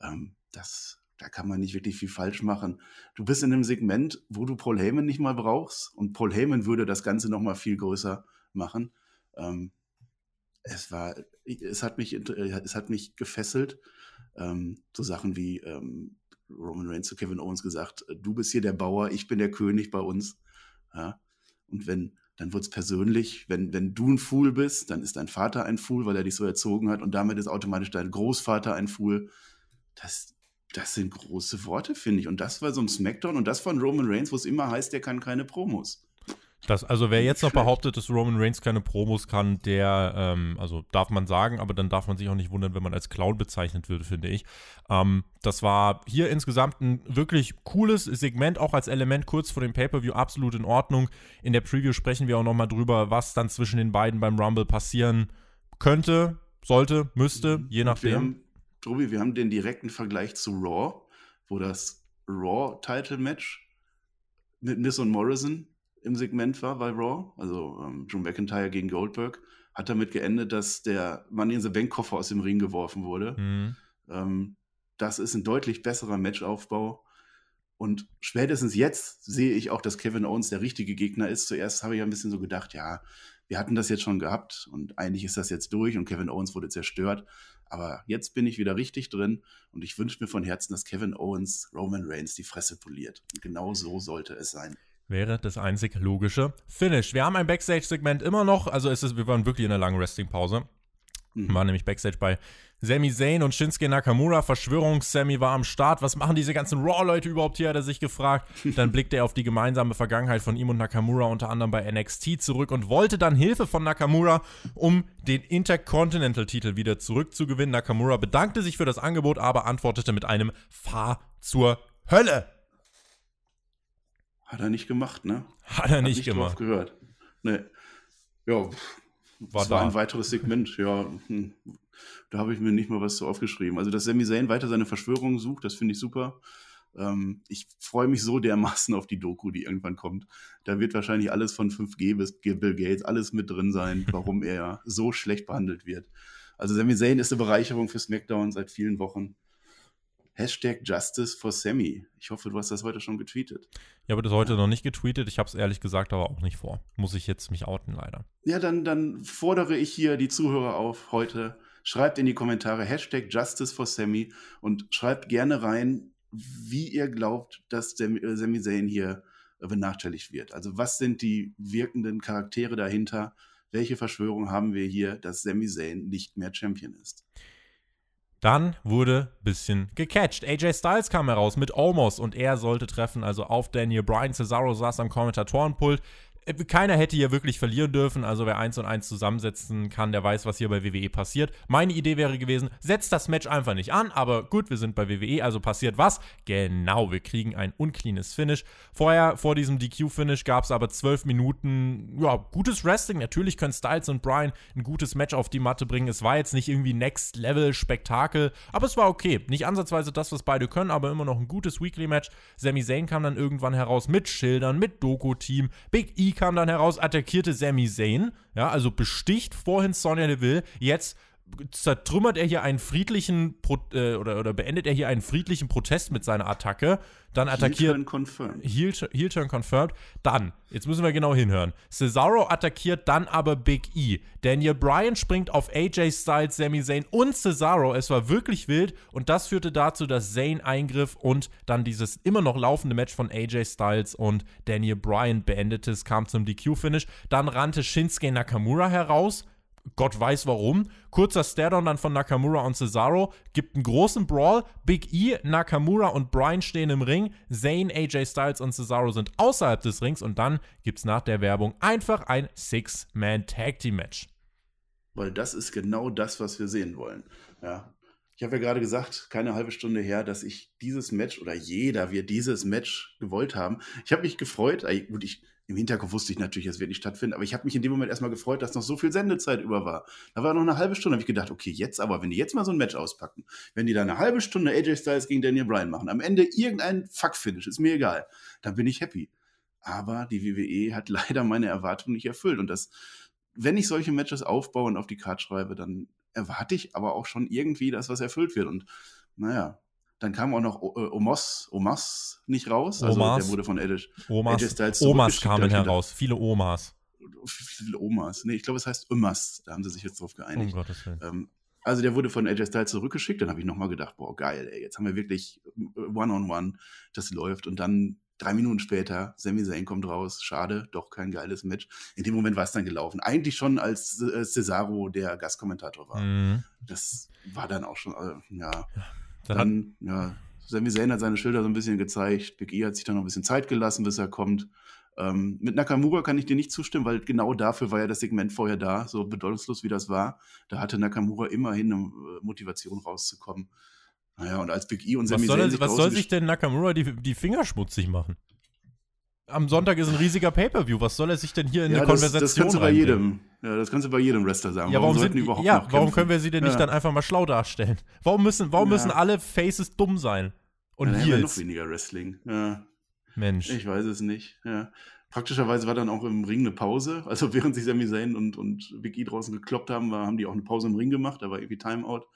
Ähm, das, da kann man nicht wirklich viel falsch machen. Du bist in einem Segment, wo du Paul Heyman nicht mal brauchst und Paul Heyman würde das Ganze noch mal viel größer machen. Ähm, es war, es hat mich, es hat mich gefesselt ähm, so Sachen wie ähm, Roman Reigns zu Kevin Owens gesagt, du bist hier der Bauer, ich bin der König bei uns. Ja. Und wenn, dann wird es persönlich, wenn, wenn du ein Fool bist, dann ist dein Vater ein Fool, weil er dich so erzogen hat und damit ist automatisch dein Großvater ein Fool. Das, das sind große Worte, finde ich. Und das war so ein Smackdown und das von Roman Reigns, wo es immer heißt, der kann keine Promos. Das, also wer jetzt noch behauptet, dass Roman Reigns keine Promos kann, der, ähm, also darf man sagen, aber dann darf man sich auch nicht wundern, wenn man als Clown bezeichnet wird, finde ich. Ähm, das war hier insgesamt ein wirklich cooles Segment, auch als Element kurz vor dem Pay-Per-View absolut in Ordnung. In der Preview sprechen wir auch nochmal drüber, was dann zwischen den beiden beim Rumble passieren könnte, sollte, müsste, je nachdem. Wir haben, Tobi, wir haben den direkten Vergleich zu Raw, wo das Raw-Title-Match mit Miss und Morrison im Segment war bei Raw, also ähm, Drew McIntyre gegen Goldberg, hat damit geendet, dass der Mann in the Bank Koffer aus dem Ring geworfen wurde. Mhm. Ähm, das ist ein deutlich besserer Matchaufbau. Und spätestens jetzt sehe ich auch, dass Kevin Owens der richtige Gegner ist. Zuerst habe ich ein bisschen so gedacht, ja, wir hatten das jetzt schon gehabt und eigentlich ist das jetzt durch und Kevin Owens wurde zerstört. Aber jetzt bin ich wieder richtig drin und ich wünsche mir von Herzen, dass Kevin Owens Roman Reigns die Fresse poliert. Und genau so sollte es sein wäre das einzig logische Finish. Wir haben ein Backstage-Segment immer noch, also es ist, wir waren wirklich in einer langen Resting-Pause. Mhm. Waren nämlich Backstage bei Sami Zayn und Shinsuke Nakamura. Verschwörungs-Sammy war am Start. Was machen diese ganzen Raw-Leute überhaupt hier, hat er sich gefragt. Dann blickte er auf die gemeinsame Vergangenheit von ihm und Nakamura unter anderem bei NXT zurück und wollte dann Hilfe von Nakamura, um den Intercontinental-Titel wieder zurückzugewinnen. Nakamura bedankte sich für das Angebot, aber antwortete mit einem Fahr zur Hölle. Hat er nicht gemacht, ne? Hat er nicht, nicht gemacht. Drauf gehört. Nee. Ja, war das war ein weiteres Segment, ja. Hm. Da habe ich mir nicht mal was so aufgeschrieben. Also, dass Sami Zayn weiter seine Verschwörungen sucht, das finde ich super. Ähm, ich freue mich so dermaßen auf die Doku, die irgendwann kommt. Da wird wahrscheinlich alles von 5G bis Bill Gates, alles mit drin sein, warum er so schlecht behandelt wird. Also, Sami Zayn ist eine Bereicherung für SmackDown seit vielen Wochen. Hashtag Justice for Sammy. Ich hoffe, du hast das heute schon getweetet. Ich habe das heute noch nicht getweetet. Ich habe es ehrlich gesagt aber auch nicht vor. Muss ich jetzt mich outen, leider. Ja, dann, dann fordere ich hier die Zuhörer auf heute. Schreibt in die Kommentare Hashtag Justice for Sammy und schreibt gerne rein, wie ihr glaubt, dass Sammy äh, Zayn hier benachteiligt wird. Also was sind die wirkenden Charaktere dahinter? Welche Verschwörung haben wir hier, dass Sami Zayn nicht mehr Champion ist? Dann wurde ein bisschen gecatcht. AJ Styles kam heraus mit Omos und er sollte treffen, also auf Daniel Bryan. Cesaro saß am Kommentatorenpult. Äh, keiner hätte hier wirklich verlieren dürfen. Also wer eins und eins zusammensetzen kann, der weiß, was hier bei WWE passiert. Meine Idee wäre gewesen, setzt das Match einfach nicht an. Aber gut, wir sind bei WWE, also passiert was? Genau, wir kriegen ein uncleanes Finish. Vorher, vor diesem DQ-Finish, gab es aber zwölf Minuten, ja, gutes Wrestling. Natürlich können Styles und Bryan ein gutes Match auf die Matte bringen. Es war jetzt nicht irgendwie Next-Level-Spektakel, aber es war okay. Nicht ansatzweise das, was beide können, aber immer noch ein gutes Weekly-Match. Sami Zayn kam dann irgendwann heraus mit Schildern, mit Doku-Team. Big E kam dann heraus, attackierte Sami Zayn, ja, also besticht vorhin Sonja Deville, jetzt zertrümmert er hier einen friedlichen Pro äh, oder, oder beendet er hier einen friedlichen Protest mit seiner Attacke. Dann attackiert. Heel Turn confirmed. Heel, Heel Turn confirmed. Dann, jetzt müssen wir genau hinhören. Cesaro attackiert dann aber Big E. Daniel Bryan springt auf AJ Styles, Sami Zayn und Cesaro. Es war wirklich wild und das führte dazu, dass Zayn eingriff und dann dieses immer noch laufende Match von AJ Styles und Daniel Bryan beendete. Es kam zum DQ-Finish. Dann rannte Shinsuke Nakamura heraus Gott weiß warum. Kurzer Stairdown dann von Nakamura und Cesaro. Gibt einen großen Brawl. Big E, Nakamura und Bryan stehen im Ring. Zayn, AJ Styles und Cesaro sind außerhalb des Rings. Und dann gibt es nach der Werbung einfach ein Six-Man-Tag-Team-Match. Weil das ist genau das, was wir sehen wollen. Ja. Ich habe ja gerade gesagt, keine halbe Stunde her, dass ich dieses Match oder jeder wir dieses Match gewollt haben. Ich habe mich gefreut. Gut, ich im Hinterkopf wusste ich natürlich, es wird nicht stattfinden, aber ich habe mich in dem Moment erstmal gefreut, dass noch so viel Sendezeit über war. Da war noch eine halbe Stunde, habe ich gedacht, okay, jetzt aber, wenn die jetzt mal so ein Match auspacken, wenn die da eine halbe Stunde AJ Styles gegen Daniel Bryan machen, am Ende irgendein Fuck-Finish, ist mir egal, dann bin ich happy. Aber die WWE hat leider meine Erwartungen nicht erfüllt und das, wenn ich solche Matches aufbaue und auf die Karte schreibe, dann erwarte ich aber auch schon irgendwie, dass was erfüllt wird und naja, dann kam auch noch äh, Omos, Omas nicht raus. Also Omas. der wurde von Edge, Omas, Styles Omas kamen heraus. Viele Omas. Viele Omas. Nee, ich glaube, es heißt Omas. Da haben sie sich jetzt drauf geeinigt. Um Gottes Willen. Ähm, also der wurde von AJ Styles zurückgeschickt. Dann habe ich nochmal gedacht, boah, geil, ey, jetzt haben wir wirklich One-on-One, -on -one, das läuft. Und dann Drei Minuten später, Sami Zayn kommt raus. Schade, doch kein geiles Match. In dem Moment war es dann gelaufen. Eigentlich schon, als äh, Cesaro der Gastkommentator war. Mhm. Das war dann auch schon, äh, ja. Dann, ja, Sami Zayn hat seine Schilder so ein bisschen gezeigt. Big E hat sich dann noch ein bisschen Zeit gelassen, bis er kommt. Ähm, mit Nakamura kann ich dir nicht zustimmen, weil genau dafür war ja das Segment vorher da, so bedeutungslos wie das war. Da hatte Nakamura immerhin eine äh, Motivation rauszukommen. Naja, und als Big E und Sami Zayn Was soll, was soll sich denn Nakamura die, die Finger schmutzig machen? Am Sonntag ist ein riesiger Pay-Per-View. Was soll er sich denn hier in ja, eine das, Konversation das kannst du bei jedem, Ja, das kannst du bei jedem Wrestler sagen. Ja, warum, warum, sind, überhaupt ja, warum können wir sie denn ja. nicht dann einfach mal schlau darstellen? Warum müssen, warum ja. müssen alle Faces dumm sein? Und ja, Heels? noch weniger Wrestling. Mensch. Ich weiß es nicht. Praktischerweise war dann auch im Ring eine Pause. Also während sich Sami Zayn und, und Big E draußen gekloppt haben, war, haben die auch eine Pause im Ring gemacht. Da war irgendwie Timeout.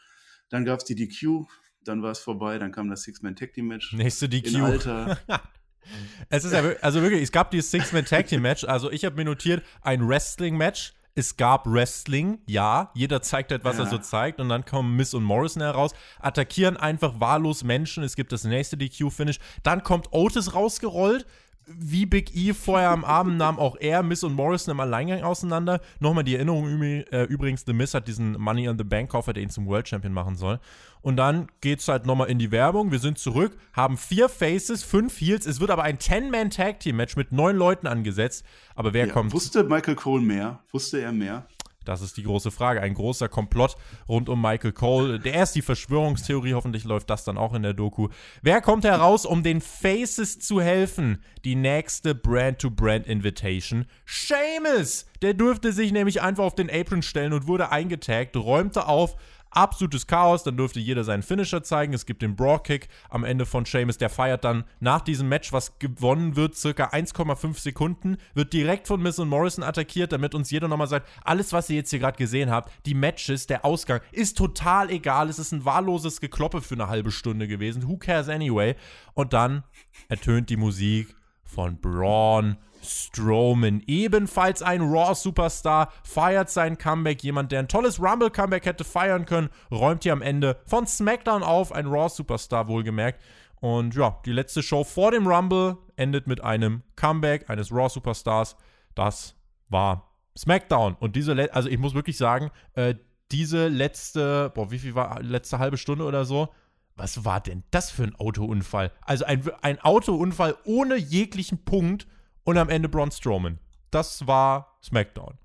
Dann gab es die DQ, dann war es vorbei, dann kam das Six-Man-Tag-Team-Match. Nächste DQ. In Alter. es ist ja also wirklich, es gab dieses Six-Man-Tag-Team-Match. Also ich habe mir notiert, ein Wrestling-Match. Es gab Wrestling, ja. Jeder zeigt halt, was ja. er so zeigt. Und dann kommen Miss und Morrison heraus, attackieren einfach wahllos Menschen. Es gibt das nächste DQ-Finish. Dann kommt Otis rausgerollt, wie Big E vorher am Abend nahm auch er Miss und Morrison im Alleingang auseinander. Nochmal die Erinnerung äh, übrigens, The Miss hat diesen Money on the Bank Koffer, der ihn zum World Champion machen soll. Und dann geht's halt nochmal in die Werbung. Wir sind zurück, haben vier Faces, fünf Heels. Es wird aber ein 10-Man-Tag-Team-Match mit neun Leuten angesetzt. Aber wer ja, kommt? Wusste Michael Cole mehr? Wusste er mehr? Das ist die große Frage. Ein großer Komplott rund um Michael Cole. Der ist die Verschwörungstheorie. Hoffentlich läuft das dann auch in der Doku. Wer kommt heraus, um den Faces zu helfen? Die nächste Brand-to-Brand-Invitation. Seamus! Der durfte sich nämlich einfach auf den Apron stellen und wurde eingetaggt, räumte auf, absolutes Chaos. Dann dürfte jeder seinen Finisher zeigen. Es gibt den Brawl-Kick am Ende von Seamus. Der feiert dann nach diesem Match, was gewonnen wird, circa 1,5 Sekunden, wird direkt von Miss und Morrison attackiert, damit uns jeder nochmal sagt, alles, was ihr jetzt hier gerade gesehen habt, die Matches, der Ausgang, ist total egal. Es ist ein wahlloses Gekloppe für eine halbe Stunde gewesen. Who cares anyway? Und dann ertönt die Musik von Braun Strowman, ebenfalls ein Raw-Superstar, feiert sein Comeback. Jemand, der ein tolles Rumble-Comeback hätte feiern können, räumt hier am Ende von SmackDown auf, ein Raw-Superstar wohlgemerkt. Und ja, die letzte Show vor dem Rumble endet mit einem Comeback eines Raw-Superstars. Das war SmackDown. Und diese, Le also ich muss wirklich sagen, äh, diese letzte, boah, wie viel war, letzte halbe Stunde oder so, was war denn das für ein Autounfall? Also ein, ein Autounfall ohne jeglichen Punkt und am Ende Braun Strowman. Das war SmackDown.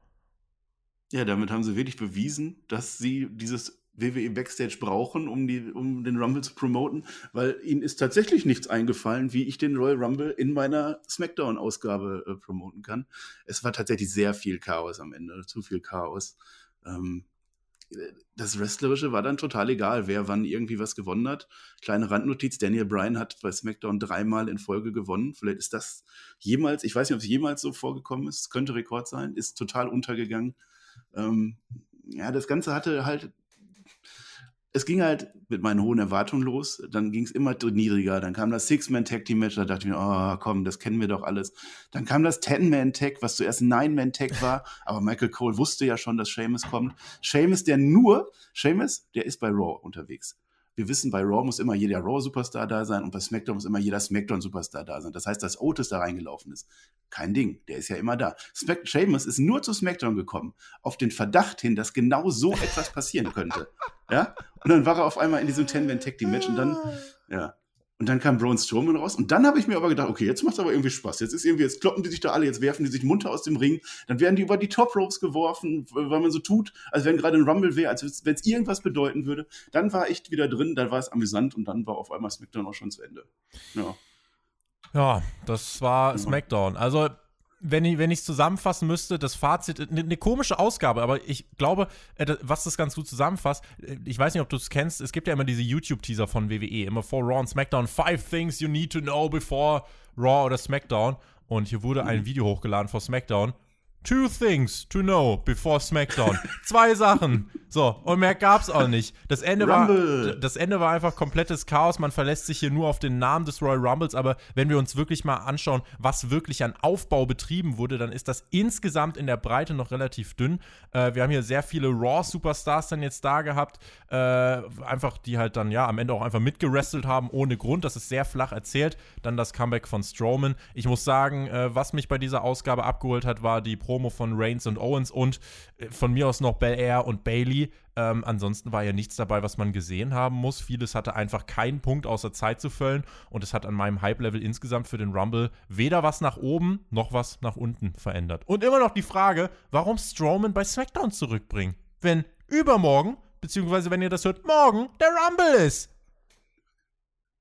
Ja, damit haben sie wirklich bewiesen, dass sie dieses WWE Backstage brauchen, um, die, um den Rumble zu promoten, weil ihnen ist tatsächlich nichts eingefallen, wie ich den Royal Rumble in meiner SmackDown-Ausgabe äh, promoten kann. Es war tatsächlich sehr viel Chaos am Ende, zu viel Chaos. Ähm, das Wrestlerische war dann total egal, wer wann irgendwie was gewonnen hat. Kleine Randnotiz, Daniel Bryan hat bei SmackDown dreimal in Folge gewonnen. Vielleicht ist das jemals, ich weiß nicht, ob es jemals so vorgekommen ist, könnte Rekord sein, ist total untergegangen. Ähm, ja, das Ganze hatte halt es ging halt mit meinen hohen Erwartungen los. Dann ging es immer niedriger. Dann kam das Six-Man-Tag-Team-Match. Da dachte ich mir, oh komm, das kennen wir doch alles. Dann kam das Ten-Man-Tag, was zuerst ein Nine-Man-Tag war. Aber Michael Cole wusste ja schon, dass Seamus kommt. Seamus, der nur, Seamus, der ist bei Raw unterwegs wir wissen, bei Raw muss immer jeder Raw-Superstar da sein und bei SmackDown muss immer jeder SmackDown-Superstar da sein. Das heißt, dass Otis da reingelaufen ist. Kein Ding, der ist ja immer da. Smack Sheamus ist nur zu SmackDown gekommen, auf den Verdacht hin, dass genau so etwas passieren könnte. Ja? Und dann war er auf einmal in diesem Ten-Man-Tag-Team-Match und dann, ja. Und dann kam Braun Strowman raus. Und dann habe ich mir aber gedacht, okay, jetzt macht es aber irgendwie Spaß. Jetzt ist irgendwie, jetzt kloppen die sich da alle, jetzt werfen die sich munter aus dem Ring. Dann werden die über die Top Ropes geworfen, weil man so tut, als wenn gerade ein Rumble wäre, als wenn es irgendwas bedeuten würde. Dann war echt wieder drin, dann war es amüsant und dann war auf einmal SmackDown auch schon zu Ende. Ja. Ja, das war. SmackDown. Also wenn ich wenn ich zusammenfassen müsste, das Fazit, eine ne komische Ausgabe, aber ich glaube, äh, was das ganz gut zusammenfasst, äh, ich weiß nicht, ob du es kennst, es gibt ja immer diese YouTube-Teaser von WWE, immer vor Raw und SmackDown, Five Things You Need to Know Before Raw oder SmackDown. Und hier wurde ein mhm. Video hochgeladen vor SmackDown. Two things to know before SmackDown. Zwei Sachen. So, und mehr gab's auch nicht. Das Ende, war, das Ende war einfach komplettes Chaos. Man verlässt sich hier nur auf den Namen des Royal Rumbles. Aber wenn wir uns wirklich mal anschauen, was wirklich an Aufbau betrieben wurde, dann ist das insgesamt in der Breite noch relativ dünn. Äh, wir haben hier sehr viele Raw-Superstars dann jetzt da gehabt. Äh, einfach, die halt dann, ja, am Ende auch einfach mitgerestelt haben, ohne Grund. Das ist sehr flach erzählt. Dann das Comeback von Strowman. Ich muss sagen, äh, was mich bei dieser Ausgabe abgeholt hat, war die Pro Promo von Reigns und Owens und äh, von mir aus noch Bel Air und Bailey. Ähm, ansonsten war ja nichts dabei, was man gesehen haben muss. Vieles hatte einfach keinen Punkt außer Zeit zu füllen und es hat an meinem Hype-Level insgesamt für den Rumble weder was nach oben noch was nach unten verändert. Und immer noch die Frage, warum Strowman bei SmackDown zurückbringen, wenn übermorgen, beziehungsweise wenn ihr das hört, morgen der Rumble ist.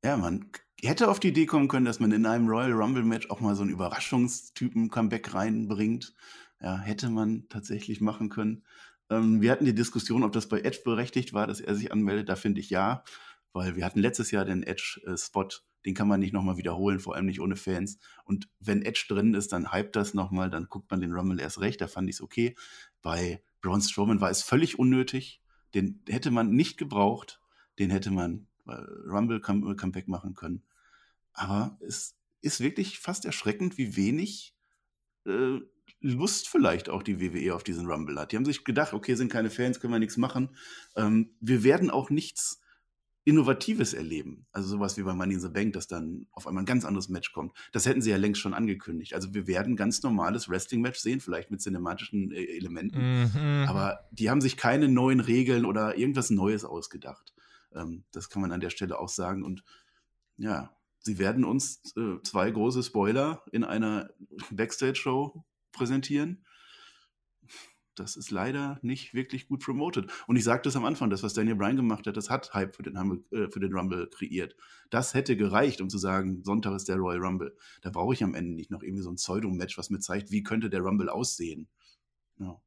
Ja, man hätte auf die Idee kommen können, dass man in einem Royal Rumble Match auch mal so einen Überraschungstypen Comeback reinbringt. Ja, hätte man tatsächlich machen können. Ähm, wir hatten die Diskussion, ob das bei Edge berechtigt war, dass er sich anmeldet. Da finde ich ja, weil wir hatten letztes Jahr den Edge-Spot, den kann man nicht nochmal wiederholen, vor allem nicht ohne Fans. Und wenn Edge drin ist, dann hypt das nochmal, dann guckt man den Rumble erst recht. Da fand ich es okay. Bei Braun Strowman war es völlig unnötig. Den hätte man nicht gebraucht. Den hätte man äh, Rumble Comeback machen können. Aber es ist wirklich fast erschreckend, wie wenig äh, Lust vielleicht auch die WWE auf diesen Rumble hat. Die haben sich gedacht, okay, sind keine Fans, können wir nichts machen. Ähm, wir werden auch nichts Innovatives erleben. Also sowas wie bei Money in the Bank, dass dann auf einmal ein ganz anderes Match kommt. Das hätten sie ja längst schon angekündigt. Also wir werden ein ganz normales Wrestling-Match sehen, vielleicht mit cinematischen äh, Elementen. Mhm. Aber die haben sich keine neuen Regeln oder irgendwas Neues ausgedacht. Ähm, das kann man an der Stelle auch sagen. Und ja, sie werden uns äh, zwei große Spoiler in einer Backstage-Show präsentieren. Das ist leider nicht wirklich gut promoted. Und ich sagte es am Anfang, das, was Daniel Bryan gemacht hat, das hat Hype für den, Humble, äh, für den Rumble kreiert. Das hätte gereicht, um zu sagen, Sonntag ist der Royal Rumble. Da brauche ich am Ende nicht noch irgendwie so ein Pseudo-Match, was mir zeigt, wie könnte der Rumble aussehen. Ja.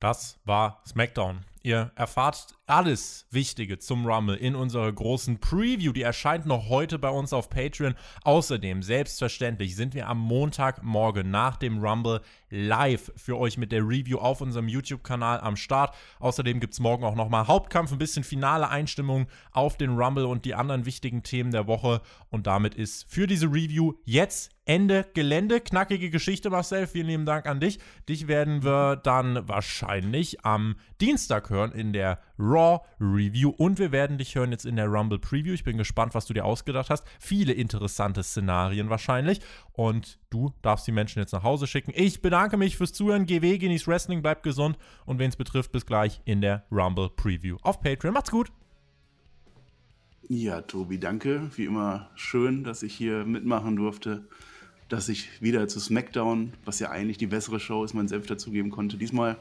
Das war SmackDown. Ihr erfahrt alles Wichtige zum Rumble in unserer großen Preview. Die erscheint noch heute bei uns auf Patreon. Außerdem, selbstverständlich, sind wir am Montagmorgen nach dem Rumble live für euch mit der Review auf unserem YouTube-Kanal am Start. Außerdem gibt es morgen auch nochmal Hauptkampf, ein bisschen finale Einstimmung auf den Rumble und die anderen wichtigen Themen der Woche. Und damit ist für diese Review jetzt Ende Gelände. Knackige Geschichte, Marcel. Vielen lieben Dank an dich. Dich werden wir dann wahrscheinlich am Dienstag hören in der Raw Review. Und wir werden dich hören jetzt in der Rumble Preview. Ich bin gespannt, was du dir ausgedacht hast. Viele interessante Szenarien wahrscheinlich. Und du darfst die Menschen jetzt nach Hause schicken. Ich bedanke mich fürs Zuhören. GW, genieß Wrestling, bleibt gesund. Und wen es betrifft, bis gleich in der Rumble Preview auf Patreon. Macht's gut. Ja, Tobi, danke. Wie immer schön, dass ich hier mitmachen durfte dass ich wieder zu SmackDown, was ja eigentlich die bessere Show ist, mein Selbst dazugeben konnte. Diesmal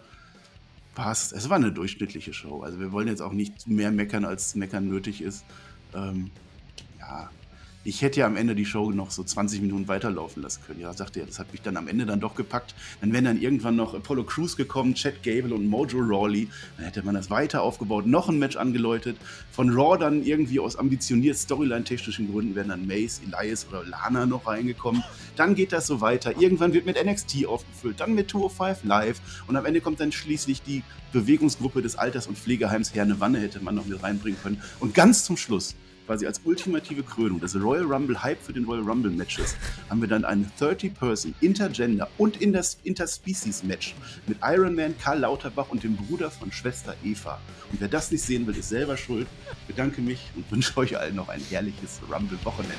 es, es war eine durchschnittliche Show. Also wir wollen jetzt auch nicht mehr meckern, als meckern nötig ist. Ähm, ja, ich hätte ja am Ende die Show noch so 20 Minuten weiterlaufen lassen können. Ja, sagte er, das hat mich dann am Ende dann doch gepackt. Dann wären dann irgendwann noch Apollo Crews gekommen, Chad Gable und Mojo Rawley. Dann hätte man das weiter aufgebaut, noch ein Match angeläutet. Von Raw dann irgendwie aus ambitioniert Storyline-technischen Gründen wären dann Mace, Elias oder Lana noch reingekommen. Dann geht das so weiter. Irgendwann wird mit NXT aufgefüllt, dann mit 205 Live und am Ende kommt dann schließlich die Bewegungsgruppe des Alters- und Pflegeheims Herne Wanne hätte man noch mit reinbringen können. Und ganz zum Schluss quasi als ultimative Krönung des Royal Rumble Hype für den Royal Rumble Matches haben wir dann ein 30-Person Intergender und Interspecies Match mit Iron Man, Karl Lauterbach und dem Bruder von Schwester Eva. Und wer das nicht sehen will, ist selber schuld. Ich bedanke mich und wünsche euch allen noch ein herrliches Rumble Wochenende.